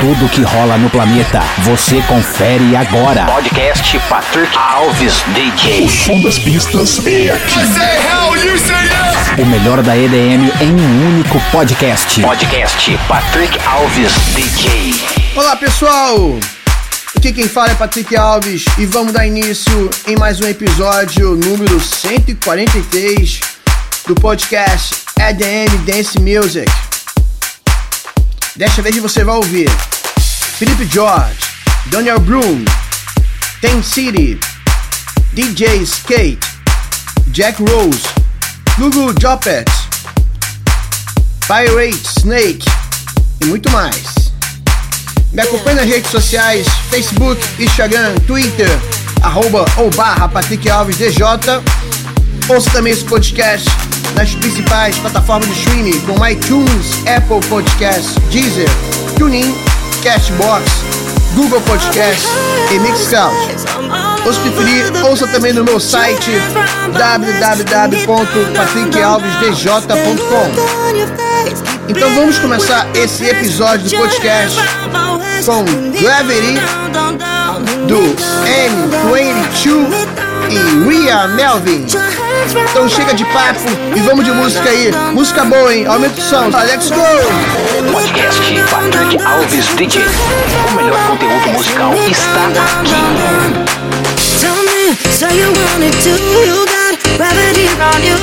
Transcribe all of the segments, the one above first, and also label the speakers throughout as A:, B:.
A: Tudo que rola no planeta, você confere agora.
B: Podcast Patrick Alves DJ.
C: Som das pistas é aqui.
A: O melhor da EDM em um único podcast.
B: Podcast Patrick Alves DJ.
D: Olá pessoal! Aqui quem fala é Patrick Alves e vamos dar início em mais um episódio número 143 do podcast EDM Dance Music. Desta vez você vai ouvir Felipe George, Daniel Broom, Ten City, DJ Skate, Jack Rose, Google Joppet, Pirate Snake e muito mais. Me acompanhe nas redes sociais, Facebook, Instagram, Twitter, arroba ou barra Patrick Alves DJ. Ouça também esse podcast nas principais plataformas de streaming como iTunes, Apple Podcasts, Deezer, TuneIn, Cashbox, Google Podcasts e Mixcloud. Ou se preferir, ouça também no meu site www.patrickalvesdj.com. Então vamos começar esse episódio do podcast com Gravity do N22 e Ria Melvin. Então chega de papo e vamos de música aí. Música boa, hein? Aumenta o som. Tá, let's go!
B: Podcast Patrick Alves DJ. O melhor conteúdo musical está aqui.
E: Tell me, so you wanna do, you got gravity on you.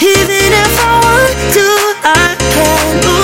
E: Even if I want to, I can't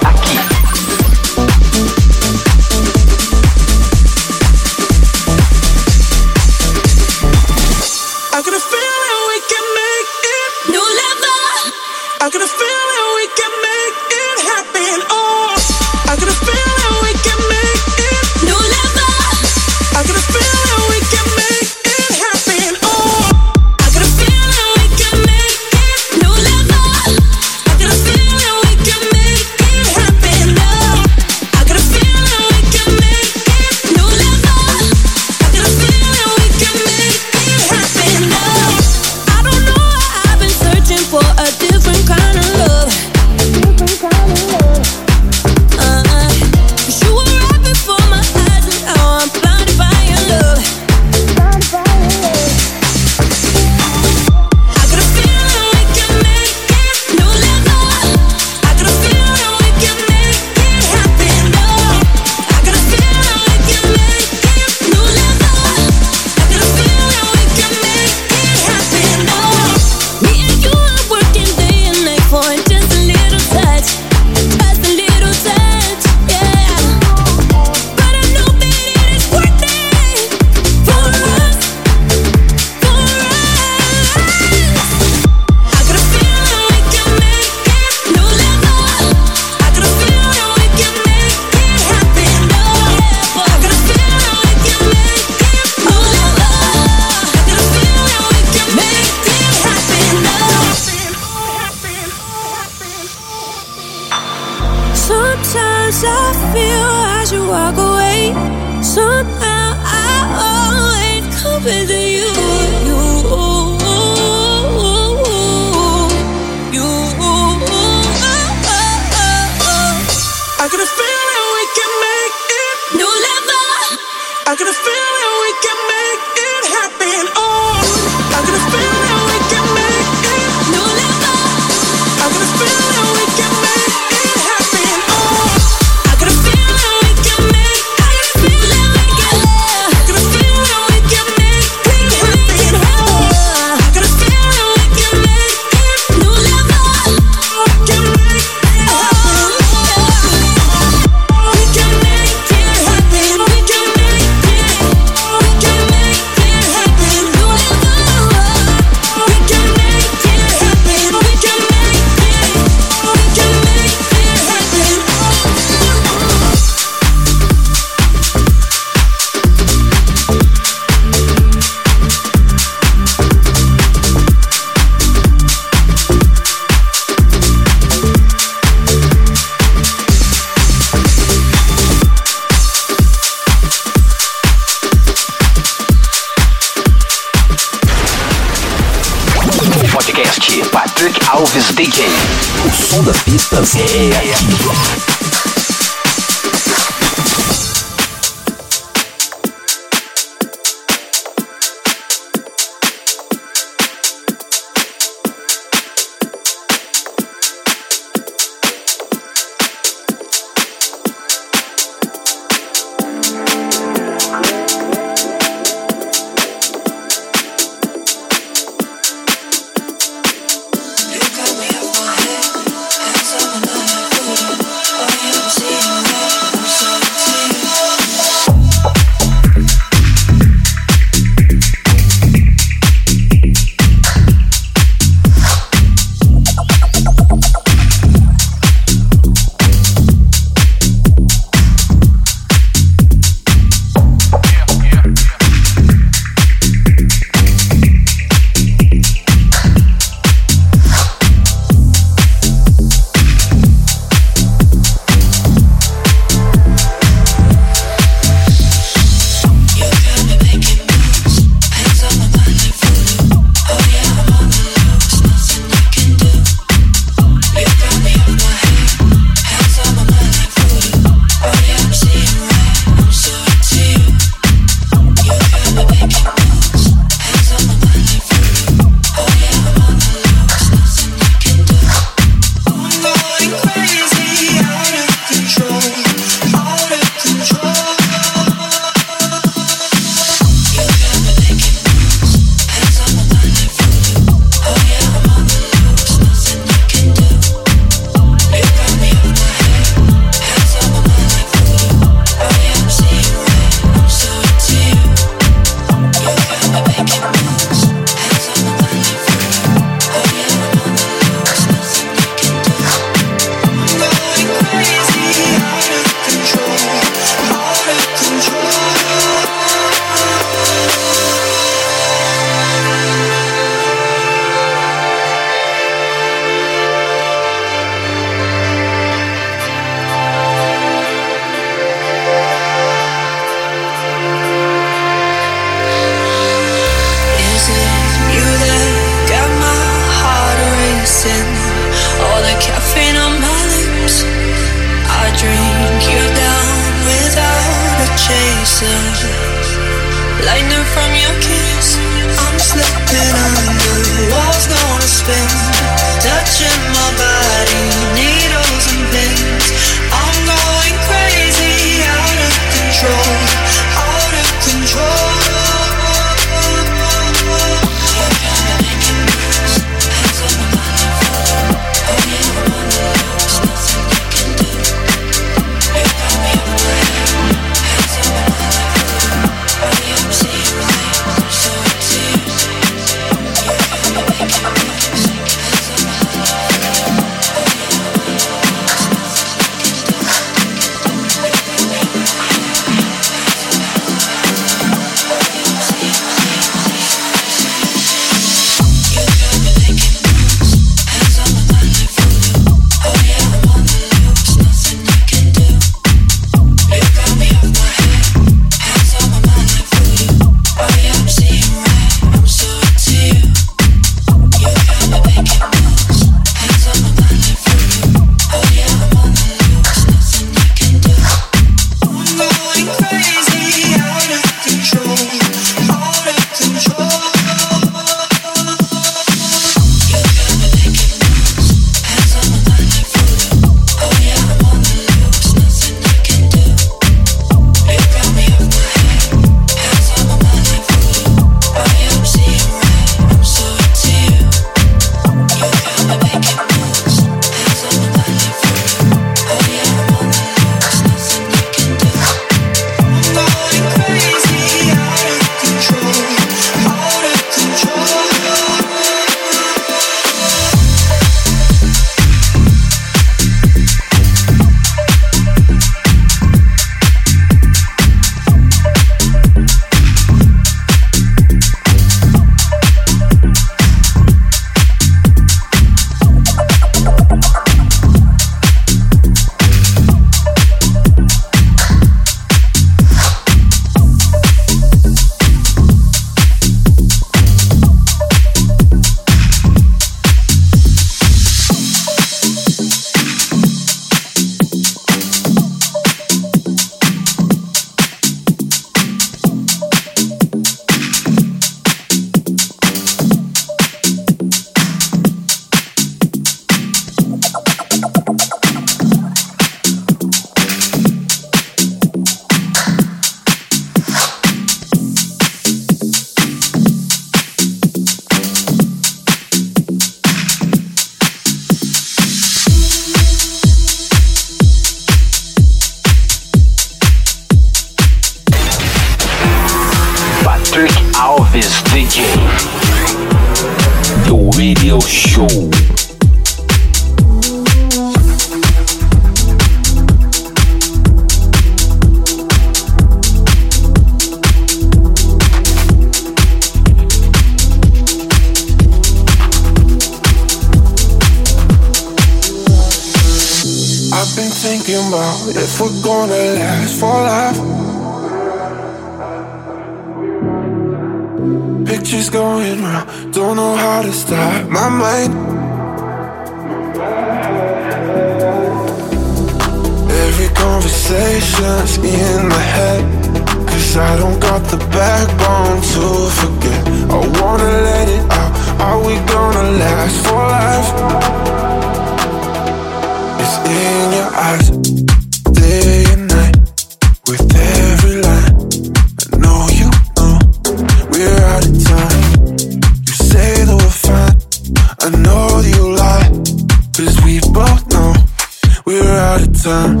E: time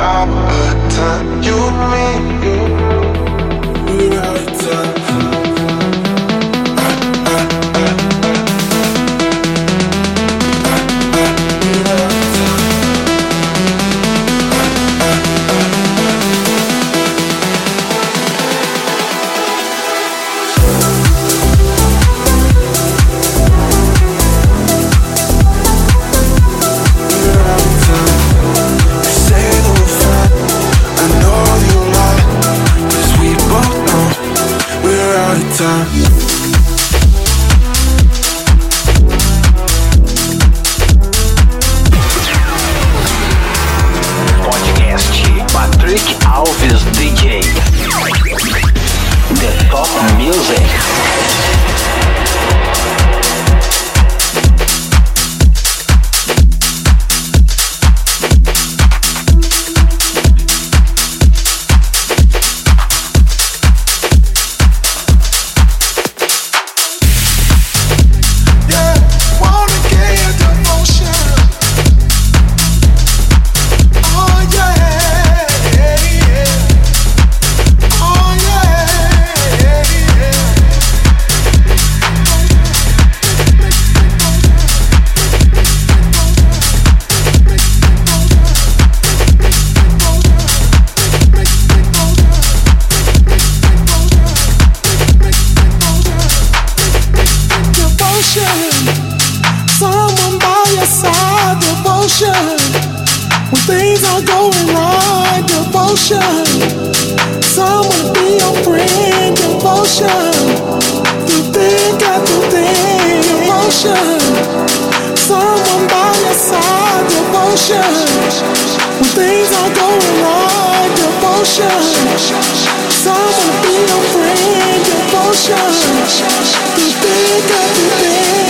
E: I'm
F: time you and me. devotion.
G: When things are going wrong, devotion. Someone be your friend, devotion. You think everything.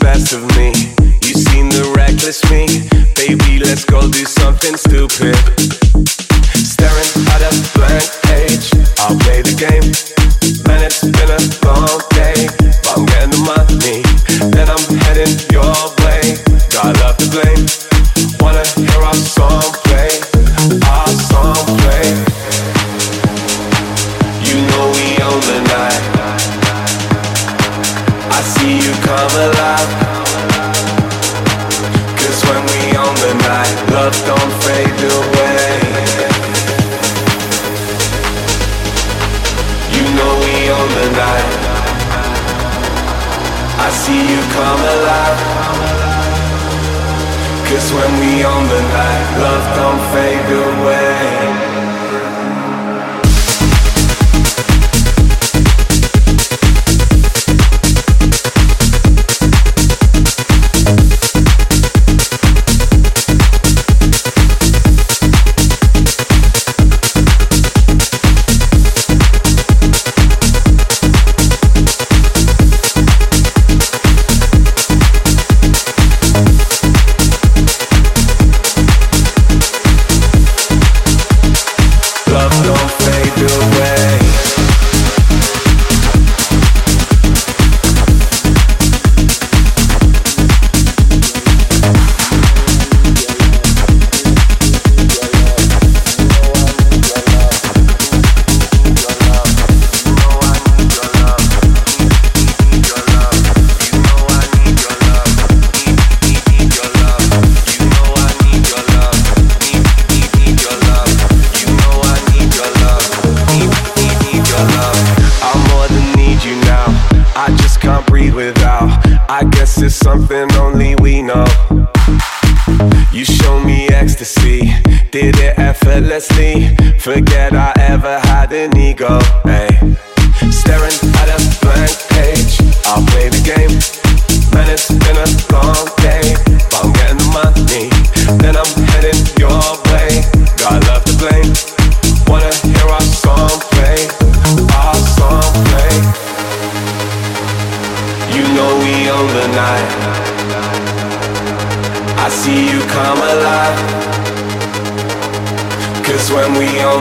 G: best of me. you've seen the
H: reckless me. Baby, let's go do something stupid. Staring at a blank page. I'll play the game. Man, it's been a long day. But I'm getting the money. Then I'm heading your way. Got love to blame. Wanna hear our song? see you come alive. Cause when we on the night, love don't fade away. without. I guess it's something only we know. You show me ecstasy, did it effortlessly. Forget I ever had an ego. Hey.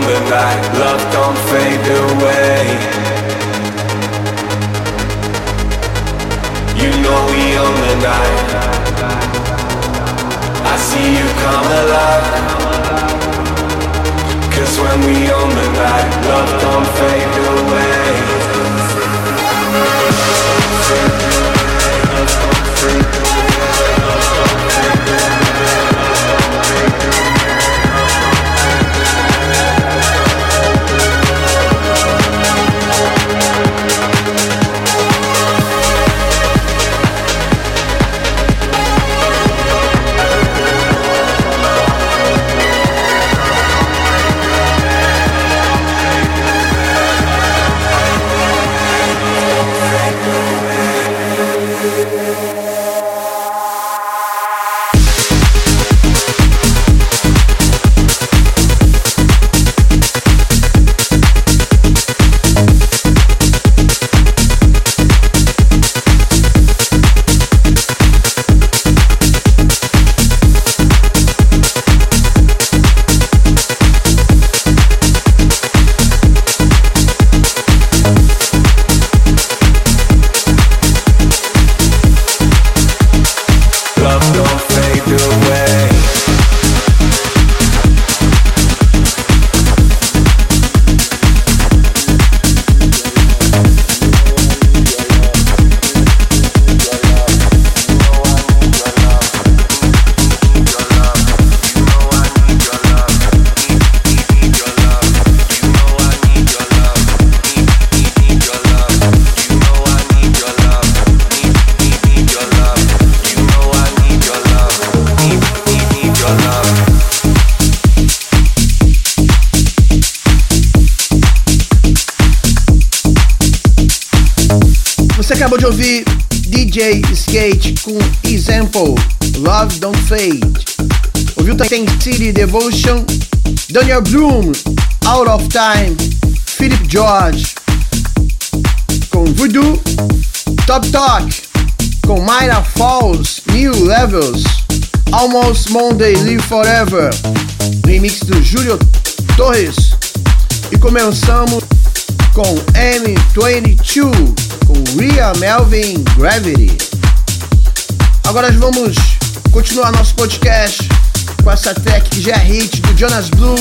H: The love don't fade away. You know we own the night. I see you come alive. Cause when we own the night, love don't fade away.
D: Bloom, Out of Time, Philip George com Voodoo, Top Talk com Myra Falls, New Levels, Almost Monday Live Forever, remix do Júlio Torres. E começamos com M22 com Rhea Melvin Gravity. Agora vamos continuar nosso podcast com essa track que já é hit do Jonas Blue,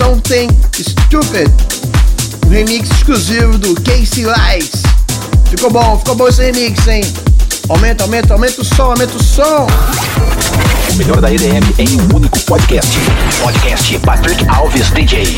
D: Something Stupid, um remix exclusivo do Casey Lights. Ficou bom, ficou bom esse remix, hein? Aumenta, aumenta, aumenta o som, aumenta o som.
A: O melhor da EDM em um único podcast. Podcast Patrick Alves DJ.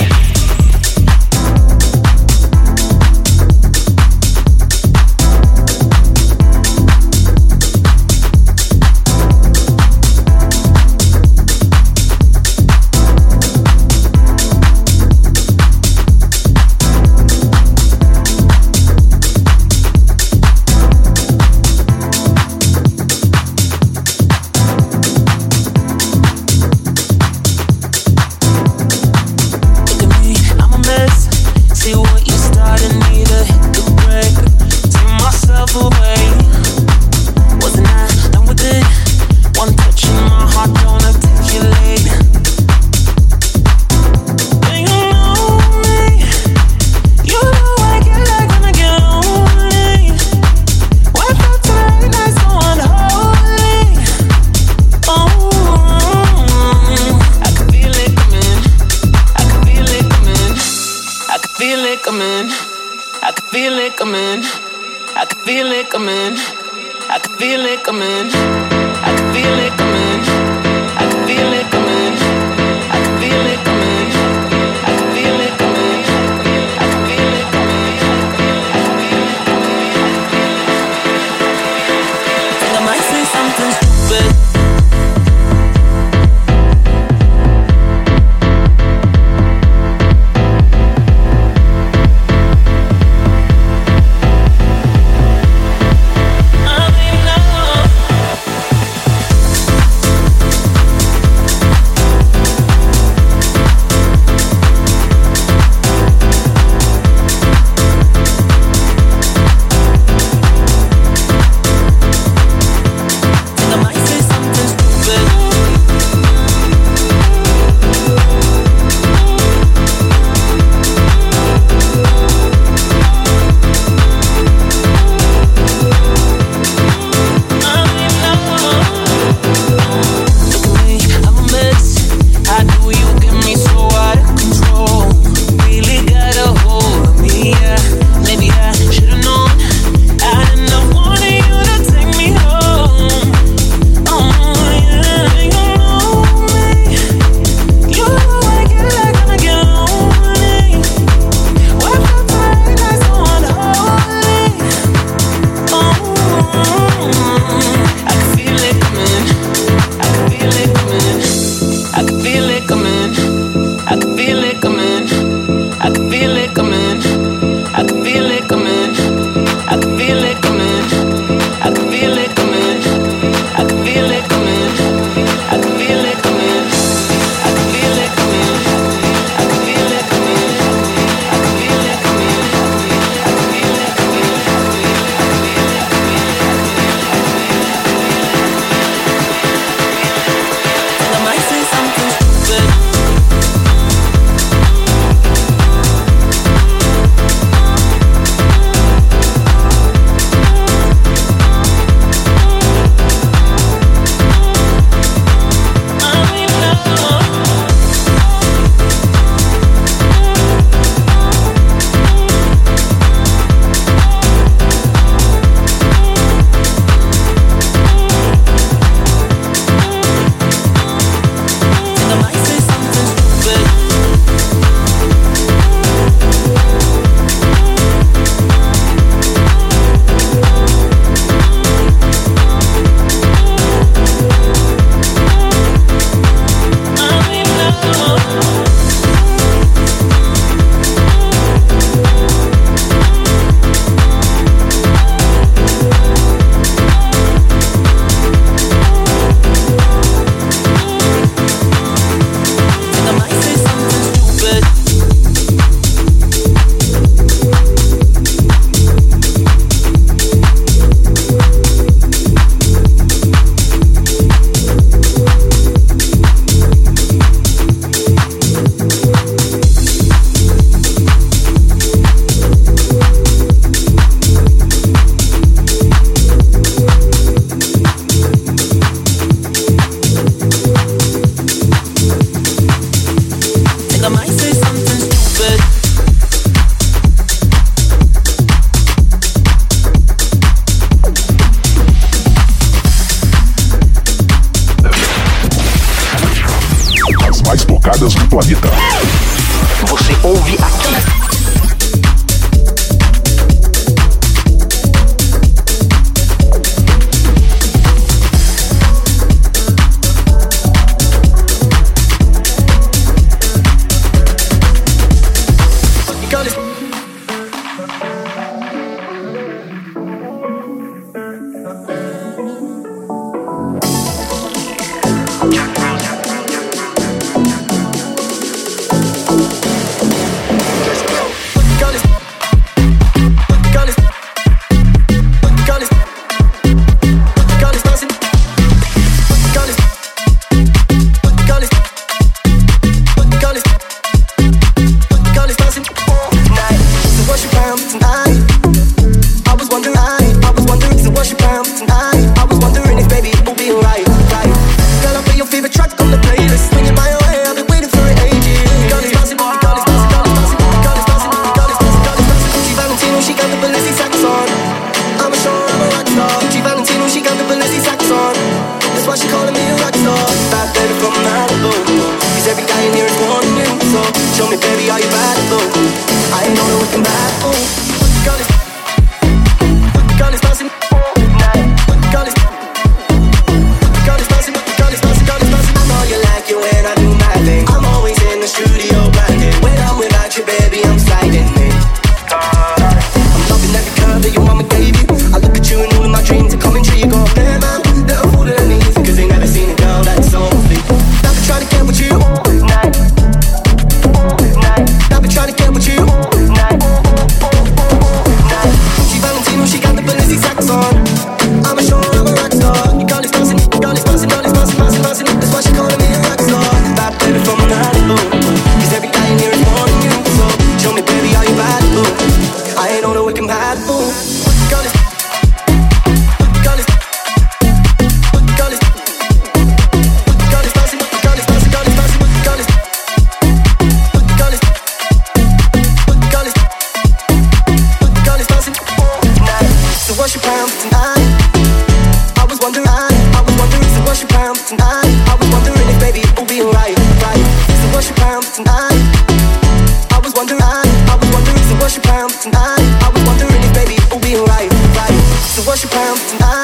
B: to worship
F: Him.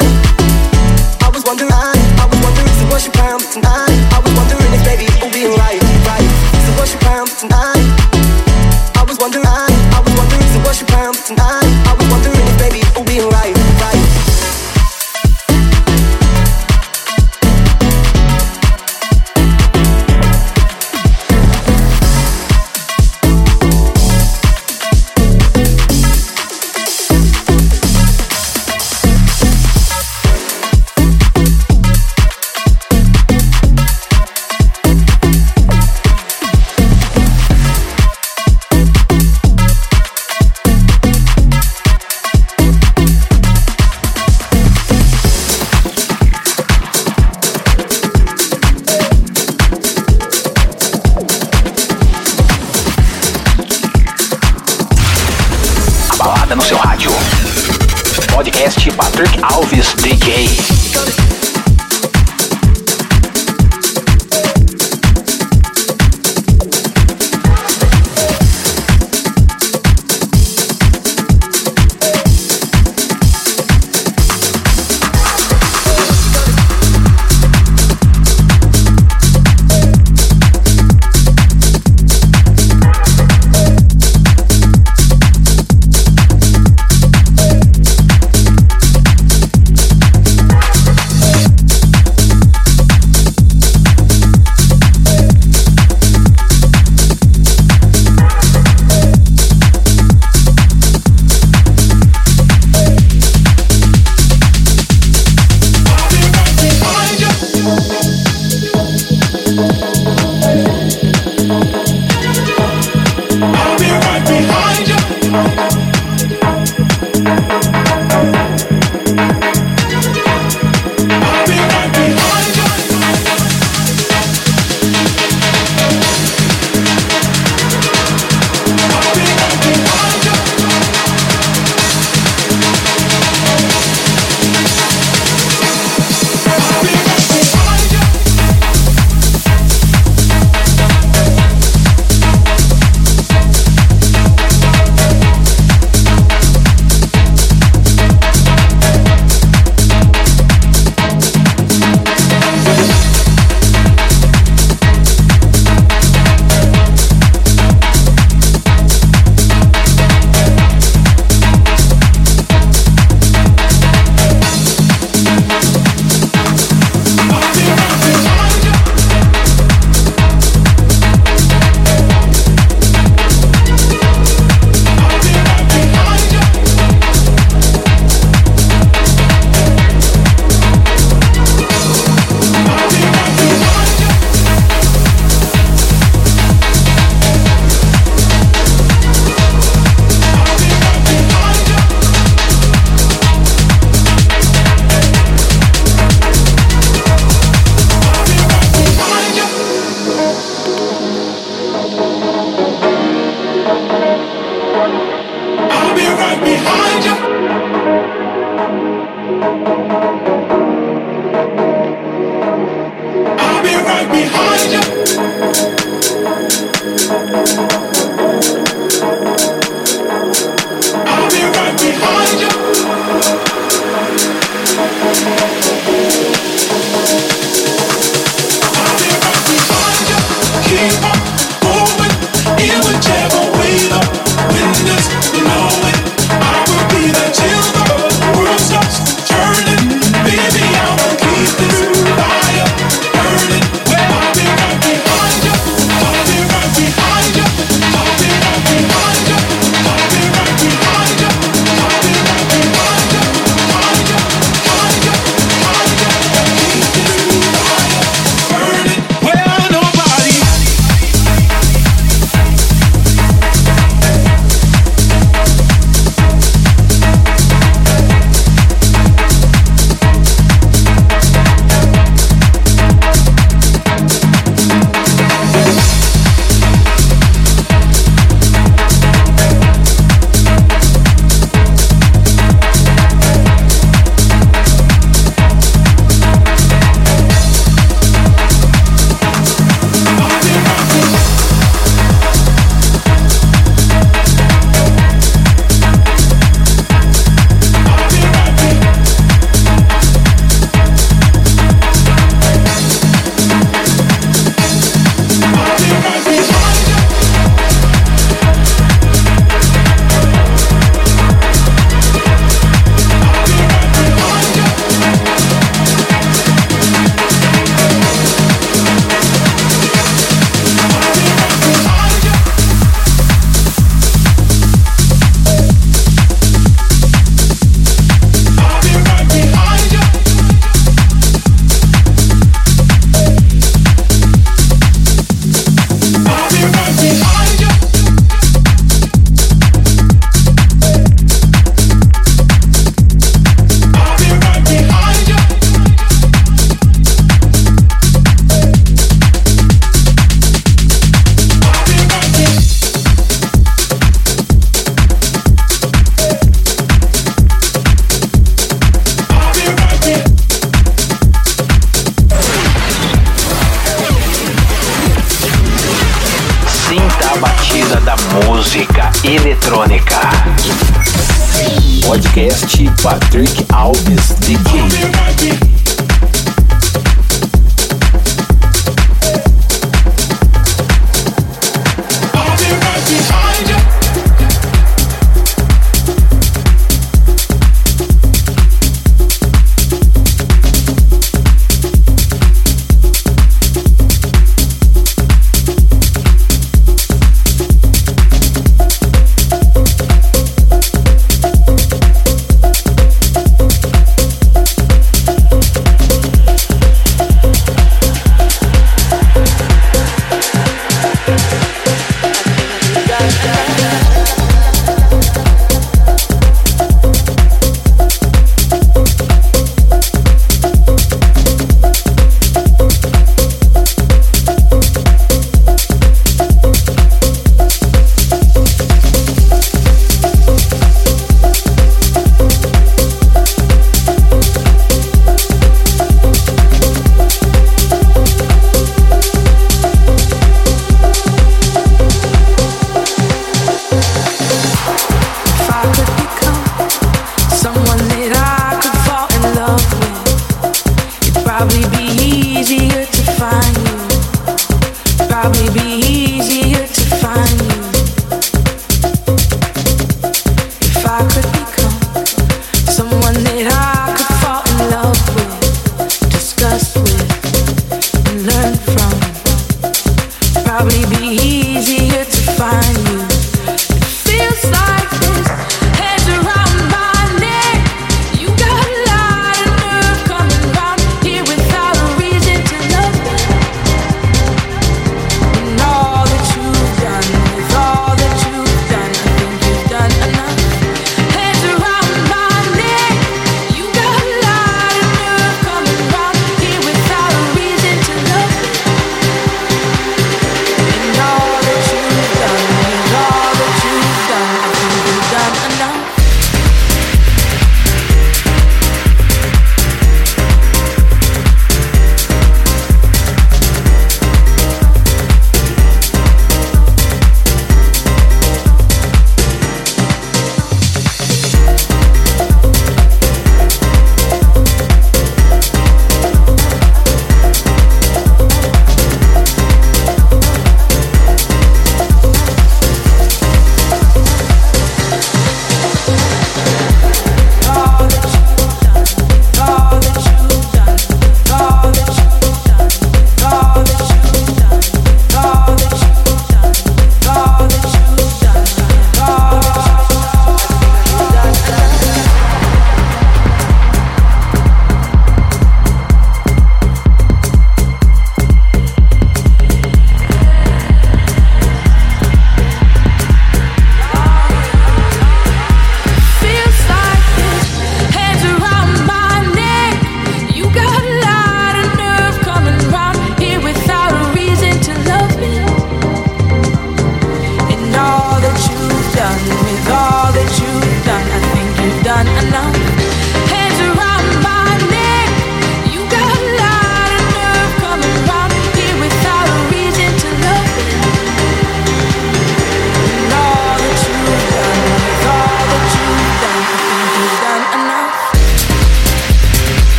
F: I'll be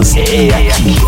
F: pistas é aqui.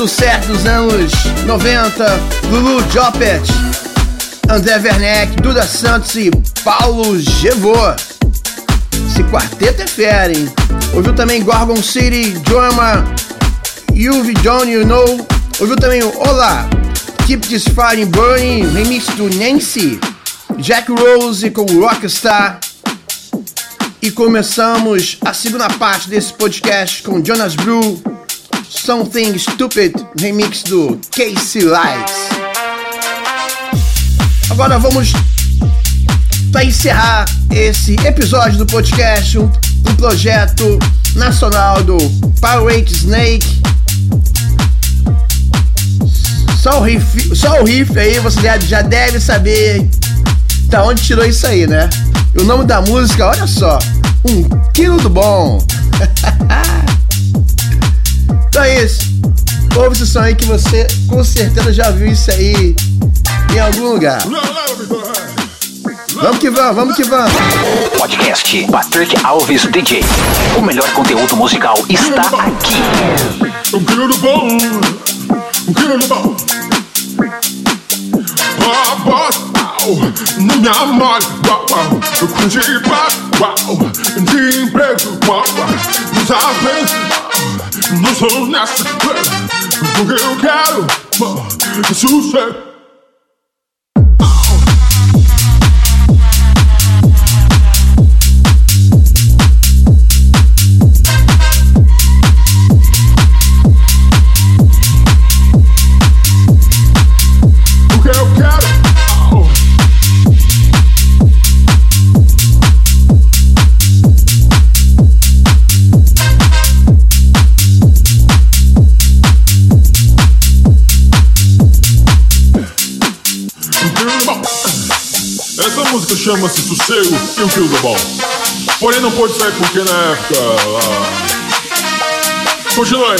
D: Sucesso dos anos 90, Lulu Jopet, André Werneck, Duda Santos e Paulo Gevô. Esse quarteto é fera, hein? Ouviu também Gorgon City, Drama, You've Done You Know. Ouviu também Olá, Keep This Fire Burning, remix do Nancy, Jack Rose com Rockstar. E começamos a segunda parte desse podcast com Jonas Blue Something Stupid, remix do Casey Lights. Agora vamos para encerrar esse episódio do podcast, um, um projeto nacional do Power Rate Snake. Só o riff, só o riff aí, você já, já deve saber da onde tirou isso aí, né? O nome da música, olha só, um quilo do bom. Ouve esse som aí que você com certeza já viu isso aí em algum lugar. Vamos que vamos, vamos que vamos.
B: Podcast Patrick Alves DJ. O melhor conteúdo musical está aqui.
I: Um quilo do bom, um quilo do bom. Ah, boss, au, no me amor, uau, uau. Eu curti paz, uau. De emprego, uau, uau. Não sabe, não sou nessa. Porque eu quero, uh, sucesso. O chama-se Sossego e um quilo do bom. Porém não pode sair porque na época. ah, Continua aí.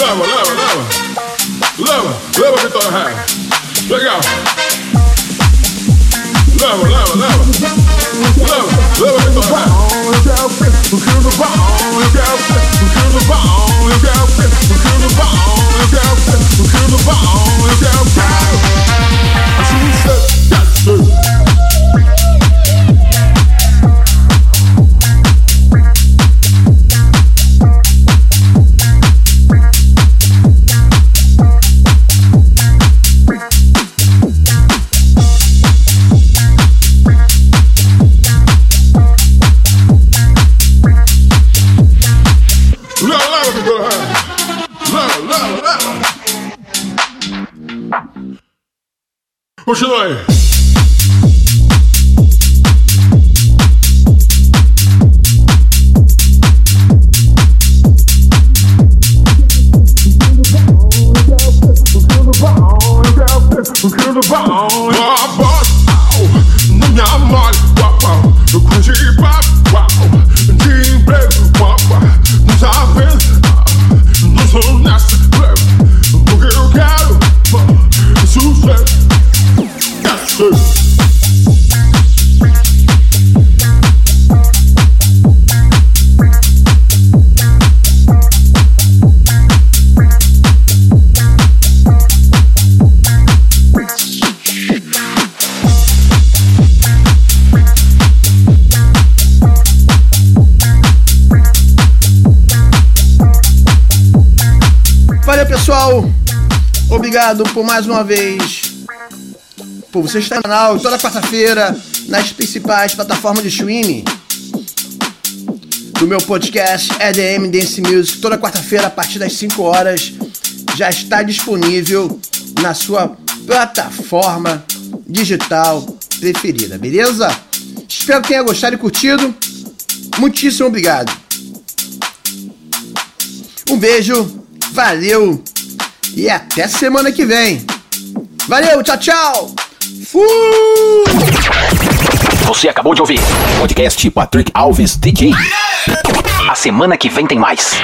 I: Leva, leva, leva. Leva, leva, Vitória Ré. Legal. Leva, leva, leva. Leva, leva, Vitória um quilo do bom. Eu bom. Bom. Bom. Ré. Leva,
D: pessoal. Obrigado por mais uma vez por você estar no canal toda quarta-feira nas principais plataformas de streaming do meu podcast EDM Dance Music. Toda quarta-feira a partir das 5 horas já está disponível na sua plataforma digital preferida, beleza? Espero que tenha gostado e curtido. Muitíssimo obrigado. Um beijo, valeu e até semana que vem. Valeu, tchau, tchau. Fui!
B: Você acabou de ouvir Podcast Patrick Alves DJ. A semana que vem tem mais.